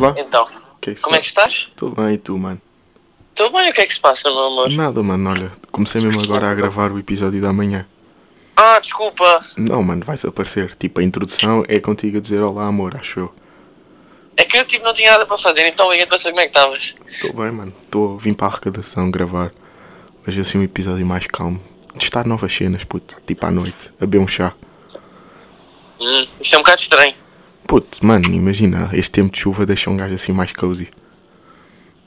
lá? Então, Que é que como é que estás? Estou bem, e tu, mano? Estou bem, o que é que se passa, meu amor? Nada, mano, olha, comecei mesmo agora a gravar o episódio da manhã. Ah, desculpa. Não, mano, vais aparecer. Tipo, a introdução é contigo a dizer olá, amor, acho eu. É que eu tipo, não tinha nada para fazer, então liguei para saber como é que estavas. Estou bem, mano. Estou vim para a arrecadação gravar. Hoje assim um episódio mais calmo. Testar novas cenas, puto. Tipo à noite, a beber um chá. Hum, isto é um bocado estranho. Puto, mano, imagina, este tempo de chuva deixa um gajo assim mais cozy.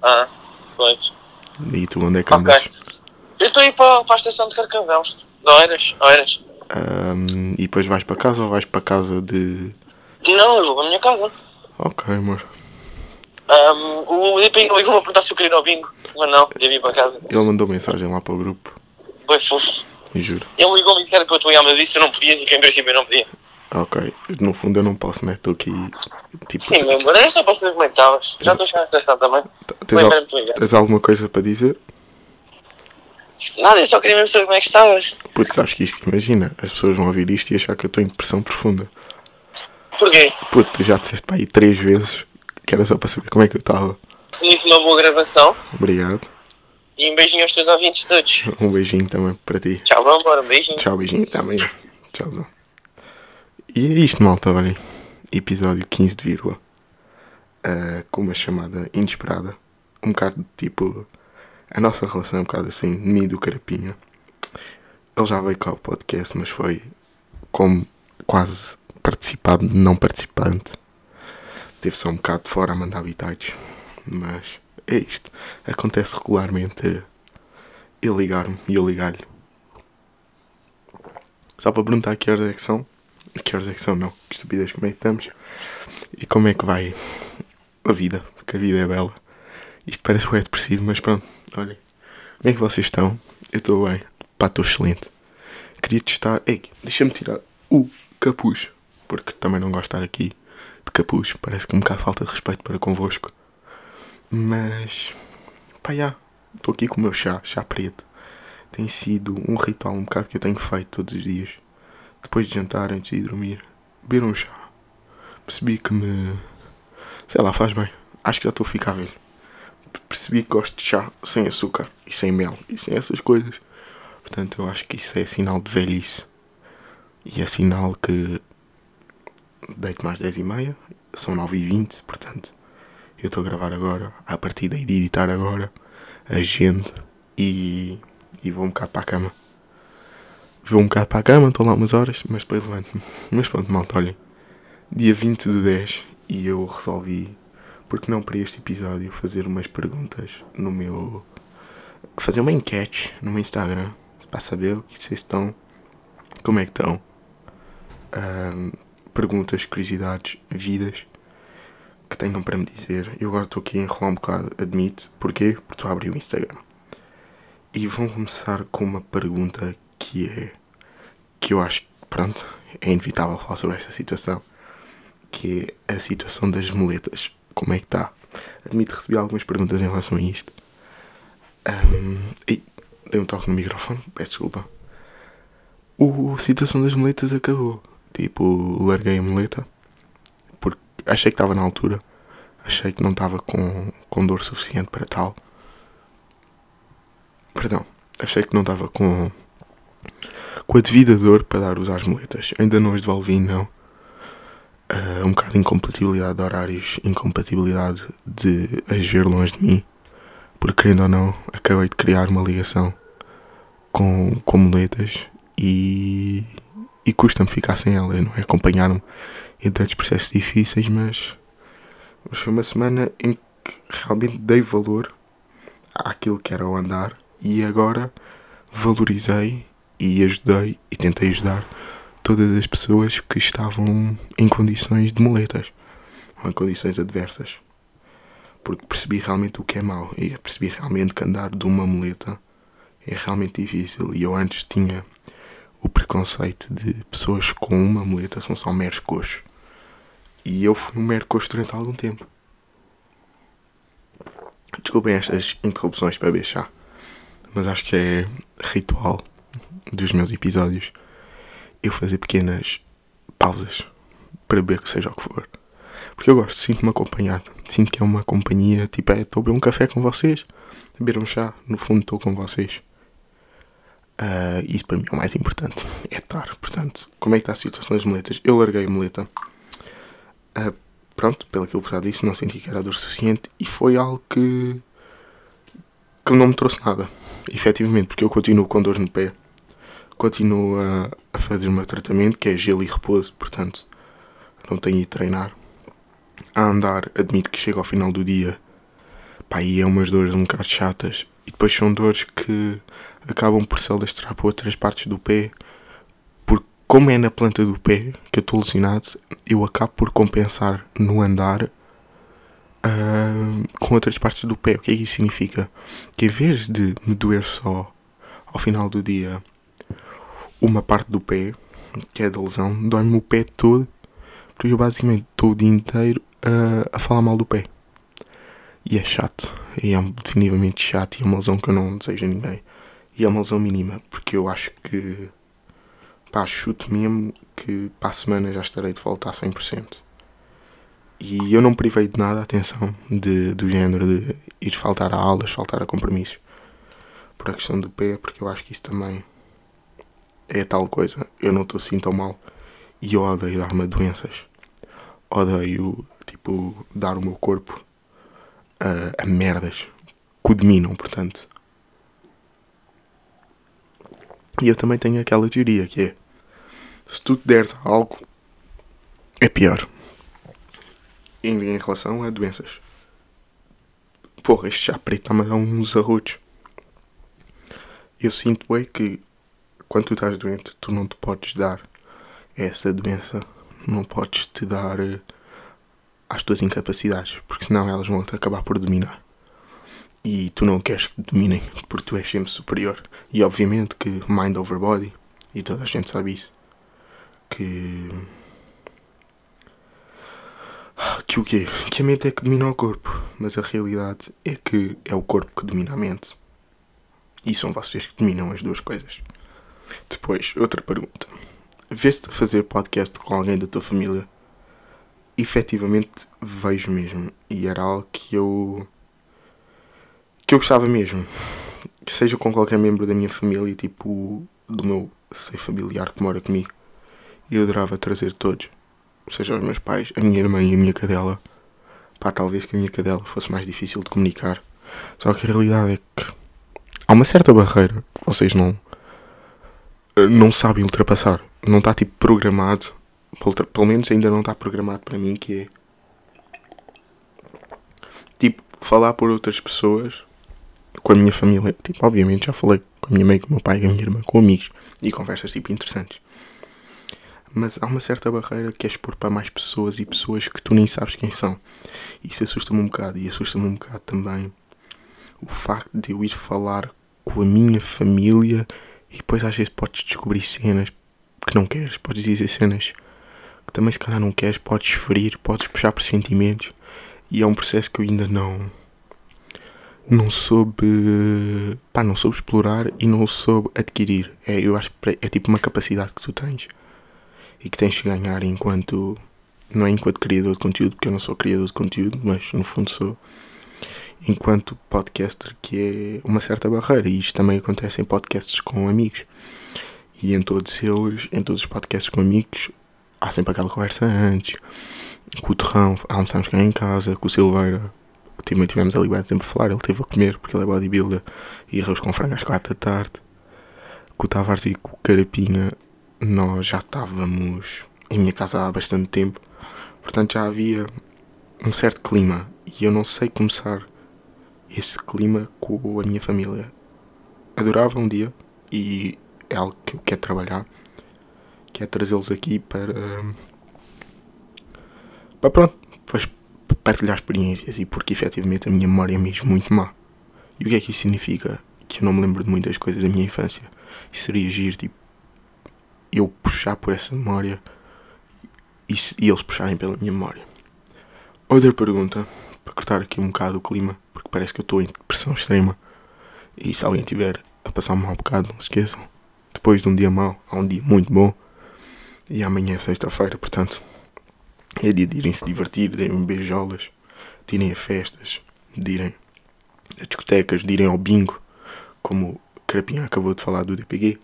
Ah, pois. E tu, onde é que andas? Eu estou a ir para, para a estação de Carcavelos. De Oeiras, Oeiras. Ahm, e depois vais para casa ou vais para casa de. Não, eu vou para a minha casa. Ok, amor. Um, o Lipinho ligou-me a perguntar se eu queria ir ao bingo. Mas não, devia ir para casa. Ele mandou mensagem lá para o grupo, Foi fofo. juro. Ele ligou-me e disse que era para eu te ligar, mas disse eu não podias e que em princípio eu não podia. Ok, no fundo eu não posso, né? Estou aqui. Tipo, Sim, meu amor, era só para saber como é que estavas. Já estou a chegar na estação também. tens, al- tens alguma coisa para dizer? Nada, eu só queria mesmo saber como é que estavas. Putz, acho que isto, imagina, as pessoas vão ouvir isto e achar que eu estou em depressão profunda. Porquê? Puto, tu já disseste para aí três vezes que era só para saber como é que eu estava. Muito uma boa gravação Obrigado. e um beijinho aos teus ouvintes todos. Um beijinho também para ti. Tchau, meu amor, um beijinho. Tchau, beijinho. Até amanhã. Tchauzão. E é isto, malta, olhem. Episódio 15 de vírgula. Ah, com uma chamada inesperada. Um bocado tipo. A nossa relação é um bocado assim, de mim e do Carapinha. Ele já veio cá ao podcast, mas foi como quase participado, não participante. Teve só um bocado de fora a mandar habitats. Mas é isto. Acontece regularmente ele ligar-me e eu ligar-lhe. Só para perguntar que horas é que são. Que horas é que são, não. Que estupidez, como é que estamos? E como é que vai a vida? Porque a vida é bela. Isto parece que é depressivo, mas pronto. Olhem. Como é que vocês estão? Eu estou bem. Pá, estou excelente. Queria testar. Ei, deixa-me tirar o capuz. Porque também não gosto de estar aqui de capuz. Parece que um bocado falta de respeito para convosco. Mas. Pá, já. Estou aqui com o meu chá, chá preto tem sido um ritual um bocado que eu tenho feito todos os dias. Depois de jantar, antes de ir dormir, beber um chá. Percebi que me. sei lá, faz bem. Acho que já estou a ficar velho. Percebi que gosto de chá sem açúcar e sem mel e sem essas coisas. Portanto, eu acho que isso é sinal de velhice. E é sinal que. deito mais 10 e meia, são 9 e 20, portanto. Eu estou a gravar agora, a partir daí de editar agora, agendo e e vou um bocado para a cama. Vou um bocado para a cama, estou lá umas horas, mas depois levanto-me. Mas pronto, malta, olhem. Dia 20 do 10 e eu resolvi, porque não para este episódio, fazer umas perguntas no meu. fazer uma enquete no meu Instagram, para saber o que vocês estão. como é que estão. Ahm, perguntas, curiosidades, vidas que tenham para me dizer. Eu agora estou aqui a enrolar um bocado, admito. Porquê? Porque estou a abrir o Instagram. E vamos começar com uma pergunta que é. que eu acho que, pronto, é inevitável falar sobre esta situação. Que é a situação das muletas. Como é que está? Admito recebi algumas perguntas em relação a isto. Ahm, e dei um toque no microfone, peço desculpa. O a situação das muletas acabou. Tipo, larguei a muleta. Porque achei que estava na altura. Achei que não estava com, com dor suficiente para tal. Perdão, achei que não estava com, com a devida dor para dar usar as muletas. Ainda não as devolvi, não. Ah, um bocado de incompatibilidade de horários, incompatibilidade de as ver longe de mim. Porque, querendo ou não, acabei de criar uma ligação com, com muletas e, e custa-me ficar sem elas, não é? Acompanharam-me em tantos processos difíceis, mas, mas foi uma semana em que realmente dei valor àquilo que era o andar e agora valorizei e ajudei e tentei ajudar todas as pessoas que estavam em condições de muletas ou em condições adversas. Porque percebi realmente o que é mau e percebi realmente que andar de uma muleta é realmente difícil. E eu antes tinha o preconceito de pessoas com uma muleta são só meros coxos. E eu fui um mero coxo durante algum tempo. Desculpem estas interrupções para chá, mas acho que é ritual dos meus episódios eu fazer pequenas pausas para beber que seja o que for. Porque eu gosto, sinto-me acompanhado. Sinto que é uma companhia, tipo, é, estou a beber um café com vocês, a beber um chá, no fundo estou com vocês. Uh, isso para mim é o mais importante, é estar. Portanto, como é que está a situação das moletas? Eu larguei a muleta. Uh, pronto, pelo que eu já disse, não senti que era dor suficiente e foi algo que, que não me trouxe nada, efetivamente, porque eu continuo com dores no pé, continuo a, a fazer o meu tratamento, que é gelo e repouso, portanto, não tenho ido treinar. A andar, admito que chega ao final do dia, pá, e é umas dores um bocado chatas, e depois são dores que acabam por se alastrar para outras partes do pé, porque como é na planta do pé que eu estou lesionado, eu acabo por compensar no andar uh, com outras partes do pé. O que é que isso significa? Que em vez de me doer só ao final do dia uma parte do pé, que é da lesão, dói-me o pé todo, porque eu basicamente estou o dia inteiro a, a falar mal do pé. E é chato, e é definitivamente chato, e é uma lesão que eu não desejo a ninguém. E é uma lesão mínima, porque eu acho que, pá, chuto mesmo que para a semana já estarei de volta a 100%. E eu não privei de nada, atenção, de, do género de ir faltar a aulas, faltar a compromissos. Por a questão do pé, porque eu acho que isso também é tal coisa. Eu não estou assim tão mal. E eu odeio dar-me doenças. Odeio, tipo, dar o meu corpo a, a merdas que o dominam, portanto. E eu também tenho aquela teoria que é: se tu te deres a algo, é pior em, em relação a doenças. Porra, este chá preto está-me a dar uns arrotos. Eu sinto bem que quando tu estás doente, tu não te podes dar essa doença. Não podes te dar uh, às tuas incapacidades, porque senão elas vão te acabar por dominar. E tu não queres que dominem, porque tu és sempre superior. E obviamente que mind over body, e toda a gente sabe isso, que que o quê? Que a mente é que domina o corpo, mas a realidade é que é o corpo que domina a mente. E são vocês que dominam as duas coisas. Depois, outra pergunta. Vês-te fazer podcast com alguém da tua família? Efetivamente vejo mesmo. E era algo que eu. que eu gostava mesmo. Que seja com qualquer membro da minha família, tipo do meu seio familiar que mora comigo. E eu adorava trazer todos seja os meus pais, a minha irmã e a minha cadela. Pá, talvez que a minha cadela fosse mais difícil de comunicar. Só que a realidade é que há uma certa barreira que vocês não não sabem ultrapassar. Não está tipo programado. Pelo menos ainda não está programado para mim que é tipo falar por outras pessoas com a minha família. Tipo, obviamente já falei com a minha mãe, com o meu pai, com a minha irmã, com amigos e conversas tipo interessantes mas há uma certa barreira que é expor para mais pessoas e pessoas que tu nem sabes quem são. Isso assusta-me um bocado e assusta-me um bocado também o facto de eu ir falar com a minha família e depois às vezes podes descobrir cenas que não queres, podes dizer cenas que também se calhar não queres, podes ferir, podes puxar por sentimentos e é um processo que eu ainda não não soube pá, não soube explorar e não soube adquirir. É, eu acho que é tipo uma capacidade que tu tens e que tens que ganhar enquanto. Não é enquanto criador de conteúdo, porque eu não sou criador de conteúdo, mas no fundo sou. Enquanto podcaster, que é uma certa barreira, e isto também acontece em podcasts com amigos. E em todos eles, em todos os podcasts com amigos, há sempre aquela conversa antes. Com o Terrão, almoçámos cá em casa, com o Silveira, também tivemos ali bem tempo a falar, ele teve a comer porque ele é bodybuilder e arroz com frango às 4 da tarde. Com o Tavares e com o Carapinha nós já estávamos em minha casa há bastante tempo, portanto já havia um certo clima e eu não sei começar esse clima com a minha família. Adorava um dia e é algo que eu quero trabalhar, que é trazê-los aqui para para pronto, depois partilhar experiências e porque efetivamente a minha memória é mesmo muito má. E o que é que isso significa? Que eu não me lembro de muitas coisas da minha infância. Isso seria agir tipo eu puxar por essa memória e, e eles puxarem pela minha memória. Outra pergunta, para cortar aqui um bocado o clima, porque parece que eu estou em depressão extrema. E se alguém tiver a passar um bocado, não se esqueçam. Depois de um dia mau, há um dia muito bom. E amanhã é sexta-feira, portanto, É dia de irem se divertir, de irem beijolas, de irem a festas, de irem a discotecas, de irem ao bingo, como o Carapinha acabou de falar do DPG.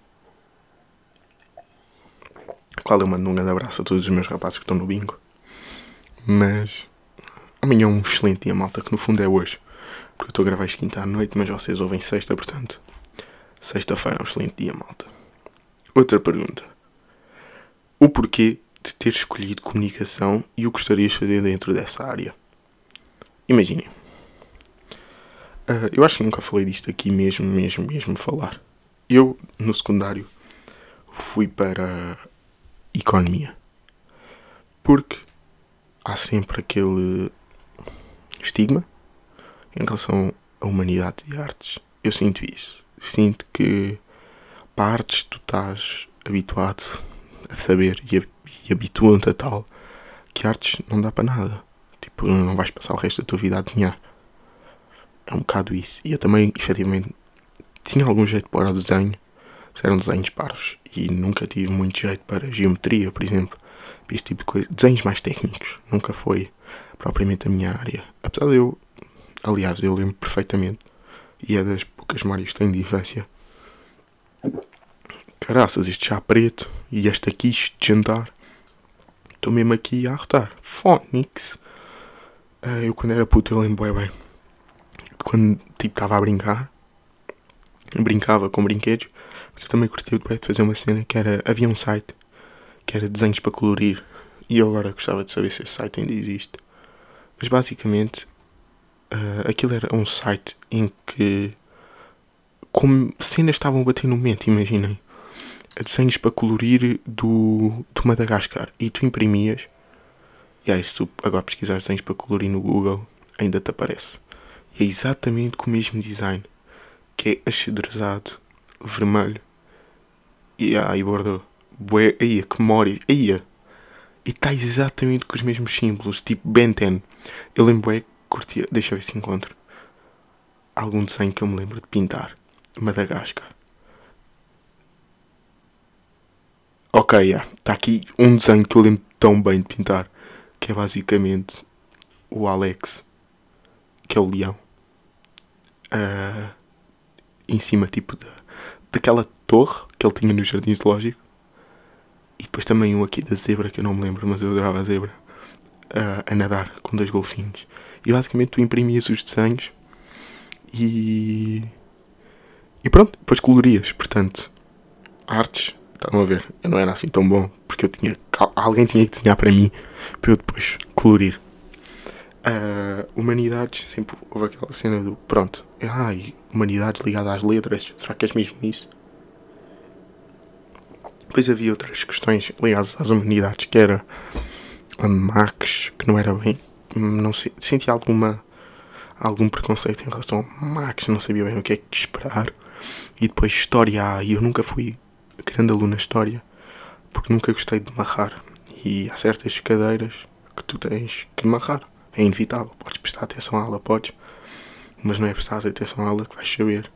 Qual eu mando um grande abraço a todos os meus rapazes que estão no bingo. Mas amanhã é um excelente dia, malta, que no fundo é hoje. Porque eu estou a gravar isto quinta à noite, mas vocês ouvem sexta, portanto. Sexta-feira é um excelente dia, malta. Outra pergunta. O porquê de ter escolhido comunicação e o que gostarias de fazer dentro dessa área? Imaginem. Uh, eu acho que nunca falei disto aqui mesmo, mesmo, mesmo falar. Eu, no secundário, fui para economia. Porque há sempre aquele estigma em relação à humanidade e artes. Eu sinto isso. Sinto que para artes tu estás habituado a saber e, e habituam-te a tal que artes não dá para nada. Tipo, não vais passar o resto da tua vida a desenhar. É um bocado isso. E eu também, efetivamente, tinha algum jeito para o desenho, eram desenhos parvos. E nunca tive muito jeito para geometria, por exemplo. Esse tipo de coisa. Desenhos mais técnicos. Nunca foi propriamente a minha área. Apesar de eu, aliás, eu lembro perfeitamente. E é das poucas memórias que tenho de infância. Caraças, este chá preto e esta quiche de jantar. Estou mesmo aqui a arrotar. Phonics. Uh, eu quando era puto eu lembro bem, bem. Quando tipo estava a brincar. Brincava com brinquedos. Mas eu também curti de fazer uma cena que era. Havia um site que era desenhos para colorir. E eu agora gostava de saber se esse site ainda existe. Mas basicamente uh, aquilo era um site em que como cenas estavam bater no momento, imaginem. Desenhos para colorir do, do Madagascar. E tu imprimias. E aí, se tu agora pesquisares desenhos para colorir no Google, ainda te aparece. E é exatamente com o mesmo design. Que é axadrezado, vermelho. E aí, bordou. Bué, aí, que memória. Aí, e está exatamente com os mesmos símbolos, tipo Ben 10. Eu lembro é que curtia. Deixa eu ver se encontro. Algum desenho que eu me lembro de pintar. Madagascar. Ok, está yeah. aqui um desenho que eu lembro tão bem de pintar. Que é basicamente o Alex, que é o leão. Uh, em cima, tipo, da, daquela torre que ele tinha no jardim zoológico. E depois também um aqui da zebra, que eu não me lembro, mas eu adorava a zebra. Uh, a nadar com dois golfinhos. E basicamente tu imprimias os desenhos e. E pronto, depois colorias. Portanto, artes, estão a ver, eu não era assim tão bom, porque eu tinha. Alguém tinha que desenhar para mim, para eu depois colorir. Uh, humanidades, sempre houve aquela cena do. Pronto, ai, humanidades ligada às letras, será que és mesmo isso? Depois havia outras questões ligadas às humanidades, que era a Max, que não era bem. Não se, sentia alguma, algum preconceito em relação a Max, não sabia bem o que é que esperar. E depois História e eu nunca fui grande aluno na História, porque nunca gostei de marrar. E há certas cadeiras que tu tens que marrar. É inevitável. Podes prestar atenção à aula, podes. Mas não é prestar atenção à aula que vais saber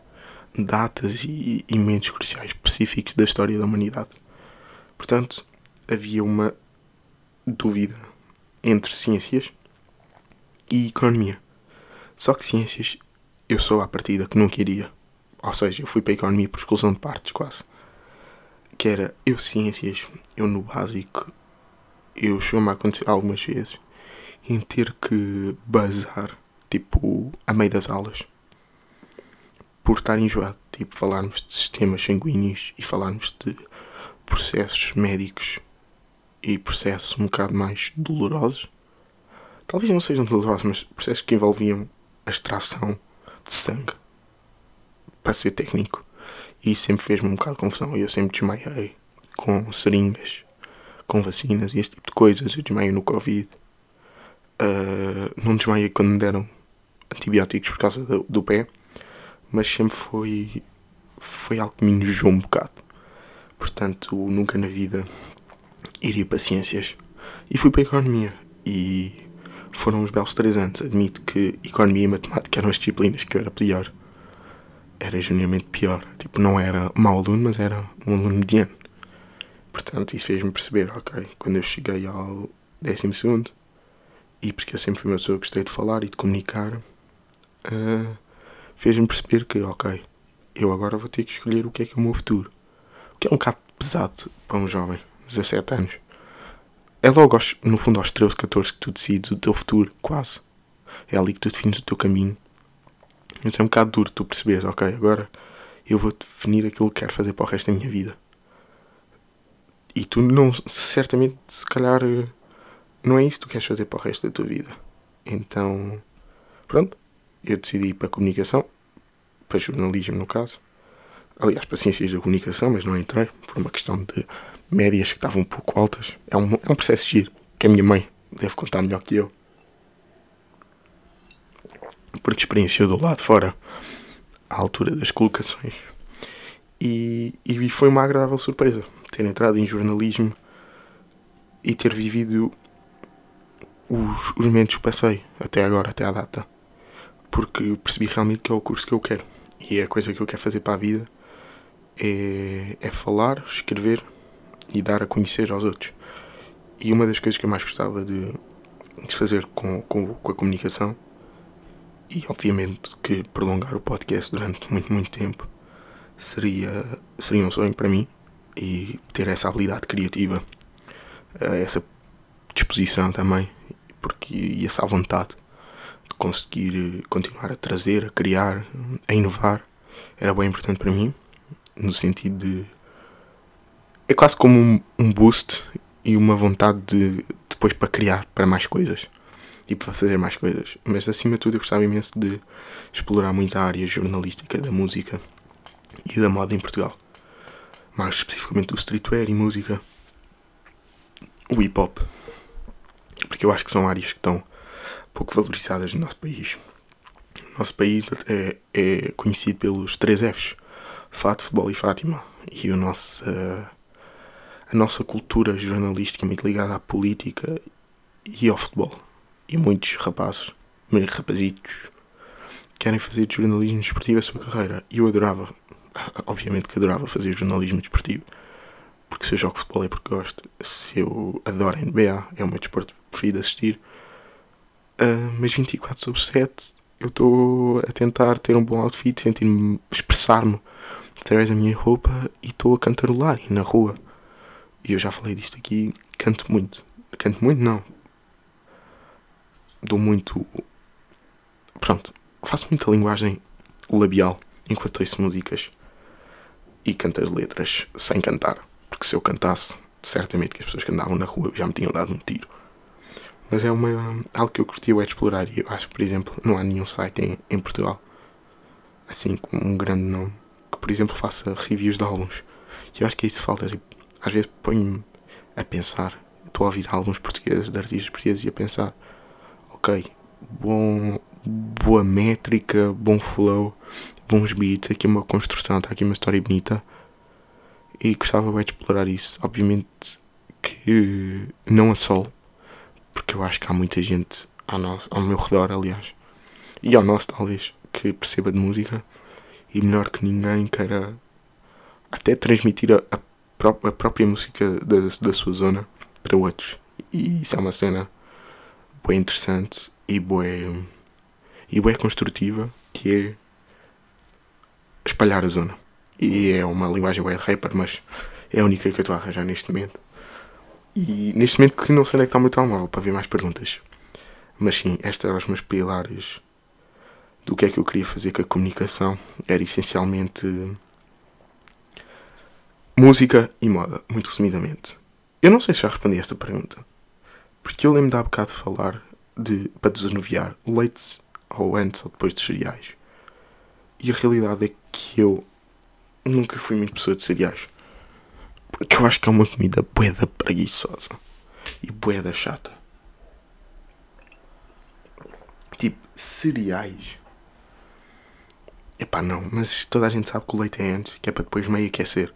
datas e, e momentos cruciais específicos da história da humanidade. Portanto, havia uma dúvida entre ciências e economia. Só que ciências eu sou à partida que não queria. Ou seja, eu fui para a economia por exclusão de partes, quase. Que era eu ciências, eu no básico, eu chamo a acontecer algumas vezes em ter que bazar, tipo, a meio das aulas. Por estar enjoado, tipo, falarmos de sistemas sanguíneos e falarmos de processos médicos e processos um bocado mais dolorosos. Talvez não sejam dolorosos, mas processos que envolviam a extração de sangue. Para ser técnico. E sempre fez-me um bocado de confusão. Eu sempre desmaiei com seringas, com vacinas e esse tipo de coisas. Eu desmaiei no Covid. Uh, não desmaiei quando me deram antibióticos por causa do, do pé. Mas sempre foi, foi algo que me enojou um bocado. Portanto, nunca na vida iria para ciências. E fui para a economia. E foram uns belos três anos. Admito que economia e matemática eram as disciplinas que eu era pior. Era genuinamente pior. Tipo, não era mau aluno, mas era um aluno mediano. Portanto, isso fez-me perceber, ok, quando eu cheguei ao décimo segundo, e porque eu sempre fui uma pessoa que gostei de falar e de comunicar, uh, fez-me perceber que, ok, eu agora vou ter que escolher o que é que é o meu futuro. Que é um bocado pesado para um jovem, 17 anos. É logo, aos, no fundo, aos 13, 14 que tu decides o teu futuro, quase. É ali que tu defines o teu caminho. Mas é um bocado duro tu perceberes, ok, agora eu vou definir aquilo que quero fazer para o resto da minha vida. E tu não, certamente, se calhar, não é isso que tu queres fazer para o resto da tua vida. Então, pronto, eu decidi ir para a comunicação, para jornalismo no caso. Aliás, para ciências da comunicação, mas não entrei, por uma questão de médias que estavam um pouco altas. É um, é um processo giro, que a minha mãe deve contar melhor que eu. Porque experienciou do lado fora à altura das colocações. E, e foi uma agradável surpresa ter entrado em jornalismo e ter vivido os, os momentos que passei até agora, até à data. Porque percebi realmente que é o curso que eu quero. E é a coisa que eu quero fazer para a vida é, é falar, escrever e dar a conhecer aos outros. E uma das coisas que eu mais gostava de, de fazer com, com, com a comunicação e obviamente que prolongar o podcast durante muito, muito tempo seria, seria um sonho para mim e ter essa habilidade criativa, eh, essa disposição também, porque, e essa vontade de conseguir eh, continuar a trazer, a criar, a inovar, era bem importante para mim, no sentido de. É quase como um, um boost e uma vontade de depois para criar para mais coisas e para fazer mais coisas. Mas acima de tudo eu gostava imenso de explorar muito a área jornalística da música e da moda em Portugal. Mais especificamente do streetwear e música. O hip hop. Porque eu acho que são áreas que estão pouco valorizadas no nosso país. O nosso país é, é conhecido pelos três Fs. Fato, Futebol e Fátima. E o nosso, uh, a nossa cultura jornalística muito ligada à política e ao futebol e muitos rapazes, rapazitos, querem fazer de jornalismo desportivo a sua carreira. E eu adorava, obviamente que adorava fazer jornalismo desportivo, porque se eu jogo futebol é porque gosto, se eu adoro NBA, é o meu desporto preferido assistir. Uh, mas 24 sobre 7 eu estou a tentar ter um bom outfit, sentir-me, expressar-me através da minha roupa e estou a cantarolar e na rua. E eu já falei disto aqui, canto muito. Canto muito, não dou muito. Pronto, faço muita linguagem labial enquanto ouço músicas e canto as letras sem cantar. Porque se eu cantasse, certamente que as pessoas que andavam na rua já me tinham dado um tiro. Mas é uma, algo que eu curti é explorar e eu acho, por exemplo, não há nenhum site em, em Portugal assim com um grande nome por exemplo, faça reviews de álbuns. E eu acho que é isso falta. Tipo, às vezes ponho-me a pensar, estou a ouvir álbuns portugueses, de artistas portugueses, e a pensar ok, bom, boa métrica, bom flow, bons beats, aqui uma construção, está aqui uma história bonita. E gostava bem de explorar isso. Obviamente que não a sol, porque eu acho que há muita gente ao, nosso, ao meu redor, aliás, e ao nosso talvez, que perceba de música e melhor que ninguém queira até transmitir a, a, pró a própria música da, da sua zona para outros. E isso é uma cena bem interessante e bem, e bem construtiva que é espalhar a zona. E é uma linguagem bem de rapper, mas é a única que eu estou a arranjar neste momento. E neste momento que não sei onde é que está o meu para ver mais perguntas. Mas sim, estes eram os meus pilares do que é que eu queria fazer com a comunicação. Era essencialmente música e moda, muito resumidamente. Eu não sei se já respondi a esta pergunta. Porque eu lembro de há bocado de falar de, para desanuviar, leites ou antes ou depois dos cereais. E a realidade é que eu nunca fui muito pessoa de cereais. Porque eu acho que é uma comida boeda preguiçosa e boeda chata. Tipo, cereais. Epá, não, mas toda a gente sabe que o leite é antes, que é para depois meio aquecer.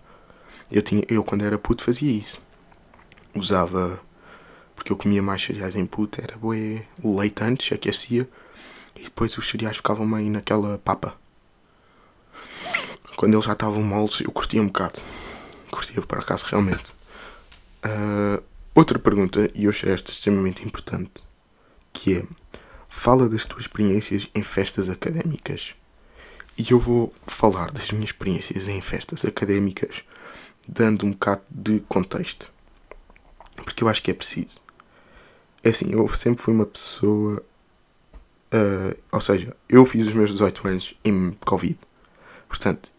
Eu, tinha, eu quando era puto fazia isso. Usava porque eu comia mais cereais em puta, era bué leite antes, aquecia, e depois os cereais ficavam meio naquela papa. Quando eles já estavam moles, eu curtia um bocado. Curtia por acaso realmente. Uh, outra pergunta, e eu achei esta extremamente importante, que é, fala das tuas experiências em festas académicas. E eu vou falar das minhas experiências em festas académicas, dando um bocado de contexto. Porque eu acho que é preciso. É assim, eu sempre fui uma pessoa. Uh, ou seja, eu fiz os meus 18 anos em Covid. Portanto,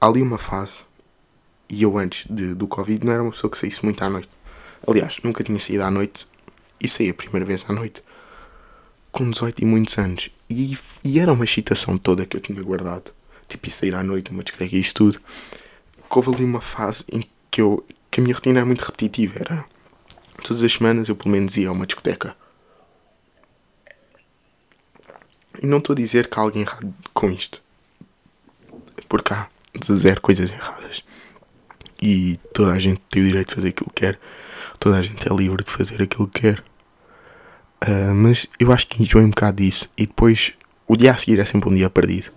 há ali uma fase. E eu, antes de, do Covid, não era uma pessoa que saísse muito à noite. Aliás, nunca tinha saído à noite. E saí a primeira vez à noite. Com 18 e muitos anos. E, e era uma excitação toda que eu tinha guardado. Tipo, ir sair à noite, uma discoteca e isso tudo. Que houve ali uma fase em que, eu, que a minha rotina era muito repetitiva. Era todas as semanas eu pelo menos ia a uma discoteca. E não estou a dizer que há alguém errado com isto. Porque há zero coisas erradas. E toda a gente tem o direito de fazer aquilo que quer. Toda a gente é livre de fazer aquilo que quer. Uh, mas eu acho que enjoei um bocado disso. E depois o dia a seguir é sempre um dia perdido.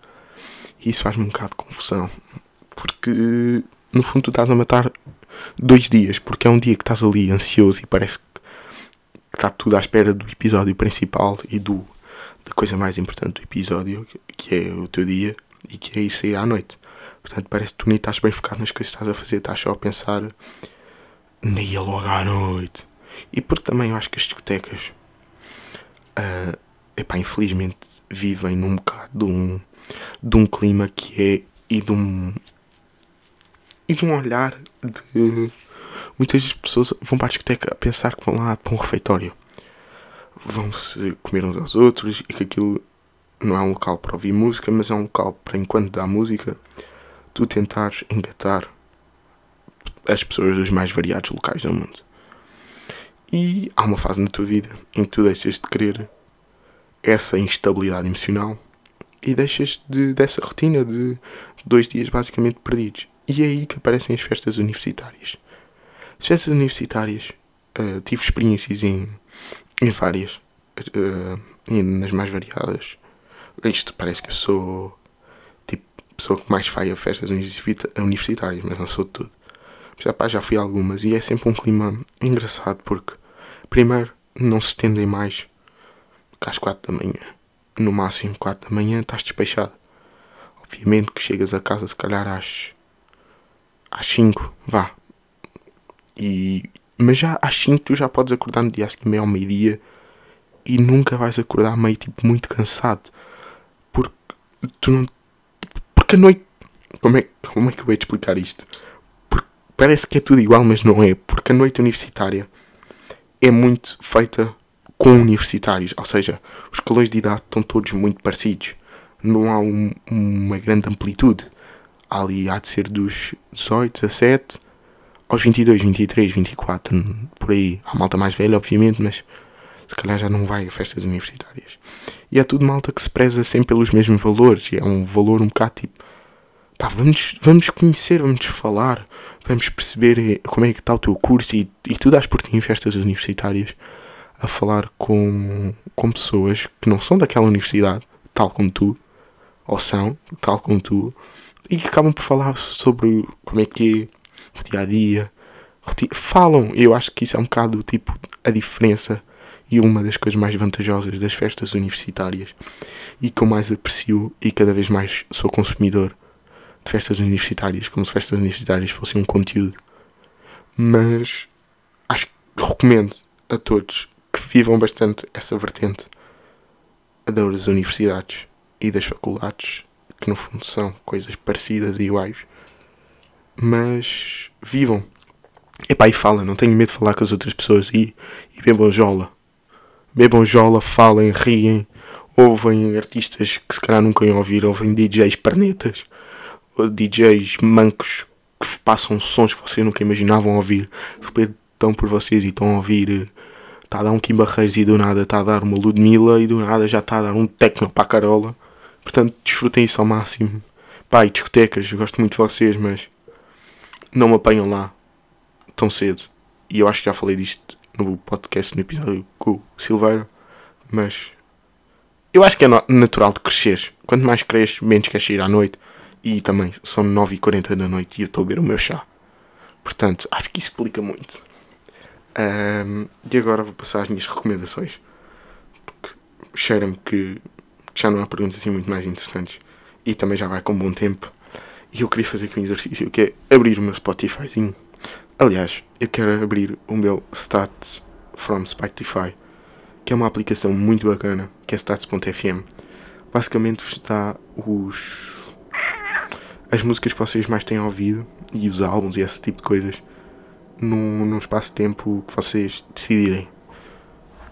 E isso faz-me um bocado de confusão. Porque no fundo tu estás a matar dois dias, porque é um dia que estás ali ansioso e parece que está tudo à espera do episódio principal e do da coisa mais importante do episódio, que é o teu dia e que é ir sair à noite. Portanto, parece que tu nem estás bem focado nas coisas que estás a fazer, estás só a pensar na ia logo à noite. E porque também eu acho que as discotecas, uh, epá, infelizmente, vivem num bocado de um, de um clima que é e de um e de um olhar de. Muitas pessoas vão para a discoteca a pensar que vão lá para um refeitório. Vão-se comer uns aos outros e que aquilo não é um local para ouvir música, mas é um local para enquanto dá música, tu tentares engatar as pessoas dos mais variados locais do mundo. E há uma fase na tua vida em que tu deixas de querer essa instabilidade emocional e deixas de, dessa rotina de dois dias basicamente perdidos. E é aí que aparecem as festas universitárias. As festas universitárias, uh, tive experiências em, em várias, uh, e nas mais variadas. Isto parece que eu sou tipo pessoa que mais vai a festas universitárias, mas não sou de tudo. Já, pá, já fui a algumas e é sempre um clima engraçado porque, primeiro, não se estendem mais que às 4 da manhã. No máximo 4 da manhã estás despeixado. Obviamente que chegas a casa se calhar às às 5, vá. E, mas já às 5 tu já podes acordar no dia seguinte, meio ao meio-dia, e nunca vais acordar meio tipo muito cansado. Porque tu não. Porque a noite. Como é, como é que eu vou te explicar isto? Parece que é tudo igual, mas não é. Porque a noite universitária é muito feita com universitários, ou seja, os calores de idade estão todos muito parecidos. Não há um, uma grande amplitude ali há de ser dos 18, 17 aos 22, 23, 24, por aí. Há malta mais velha, obviamente, mas se calhar já não vai a festas universitárias. E é tudo malta que se preza sempre pelos mesmos valores, e é um valor um bocado tipo. Pá, vamos, vamos conhecer, vamos falar, vamos perceber eh, como é que está o teu curso e, e tu dás por ti em festas universitárias a falar com, com pessoas que não são daquela universidade, tal como tu, ou são, tal como tu, e que acabam por falar sobre como é que é o dia a dia. Falam, eu acho que isso é um bocado tipo a diferença e uma das coisas mais vantajosas das festas universitárias e que eu mais aprecio e cada vez mais sou consumidor de festas universitárias, como se festas universitárias fossem um conteúdo. Mas acho que recomendo a todos que vivam bastante essa vertente das universidades e das faculdades que no fundo são coisas parecidas e iguais, mas vivam. Epá, e fala, não tenho medo de falar com as outras pessoas e, e bebam jola. Bebam jola, falem, riem, ouvem artistas que se calhar nunca iam ouvir, ouvem DJs pernetas, DJs mancos que passam sons que vocês nunca imaginavam ouvir. De repente estão por vocês e estão a ouvir. Está a dar um Kim Barreiros e do nada está a dar uma Ludmilla e do nada já está a dar um techno para a Carola. Portanto, desfrutem isso ao máximo. E discotecas, gosto muito de vocês, mas não me apanham lá tão cedo. E eu acho que já falei disto no podcast, no episódio com o Silveira, mas eu acho que é natural de crescer. Quanto mais cresces, menos queres ir à noite. E também são 9h40 da noite e eu estou a beber o meu chá. Portanto, acho que isso explica muito. Ahm, e agora vou passar as minhas recomendações. Porque cheira-me que já não há perguntas assim muito mais interessantes. E também já vai com um bom tempo. E eu queria fazer aqui um exercício que é abrir o meu Spotifyzinho. Aliás, eu quero abrir o meu Stats from Spotify, que é uma aplicação muito bacana, que é stats.fm. Basicamente dá os as músicas que vocês mais têm ouvido e os álbuns e esse tipo de coisas num, num espaço de tempo que vocês decidirem.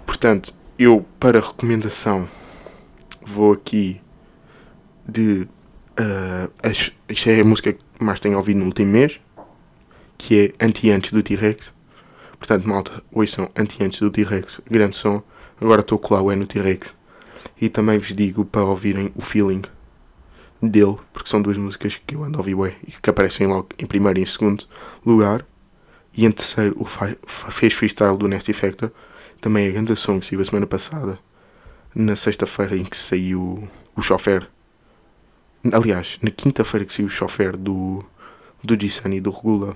Portanto, eu para recomendação vou aqui de uh, as, isto é a música que mais tenho ouvido no último mês, que é Anti-Antes do T-Rex. Portanto, malta, ouçam Anti-Antes do T-Rex, grande som. Agora estou colar o E no T-Rex. E também vos digo para ouvirem o Feeling dele, porque são duas músicas que eu ando a ouvir e que aparecem logo em primeiro e em segundo lugar. E em terceiro, o fez freestyle do Nasty Factor, também a grande som que saiu a semana passada, na sexta-feira em que saiu o chofer. Aliás, na quinta-feira que saiu o chofer do, do G-Sunny e do Regula.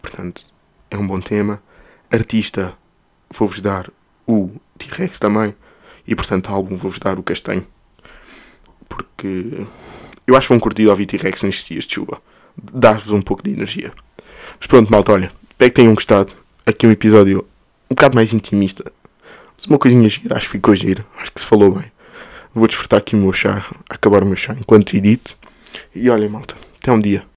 Portanto, é um bom tema. Artista, vou-vos dar o T-Rex também. E portanto, álbum, vou-vos dar o Castanho. Porque eu acho que vão curtir ouvir T-Rex nestes dias de chuva. Dá-vos um pouco de energia. Mas pronto, malta, olha. Espero que tenham gostado. Aqui um episódio um bocado mais intimista. Mas uma coisinha gira, acho que ficou giro. Acho que se falou bem. Vou desfrutar aqui o meu chá, acabar o meu chá enquanto edito. E olhem, malta, até um dia.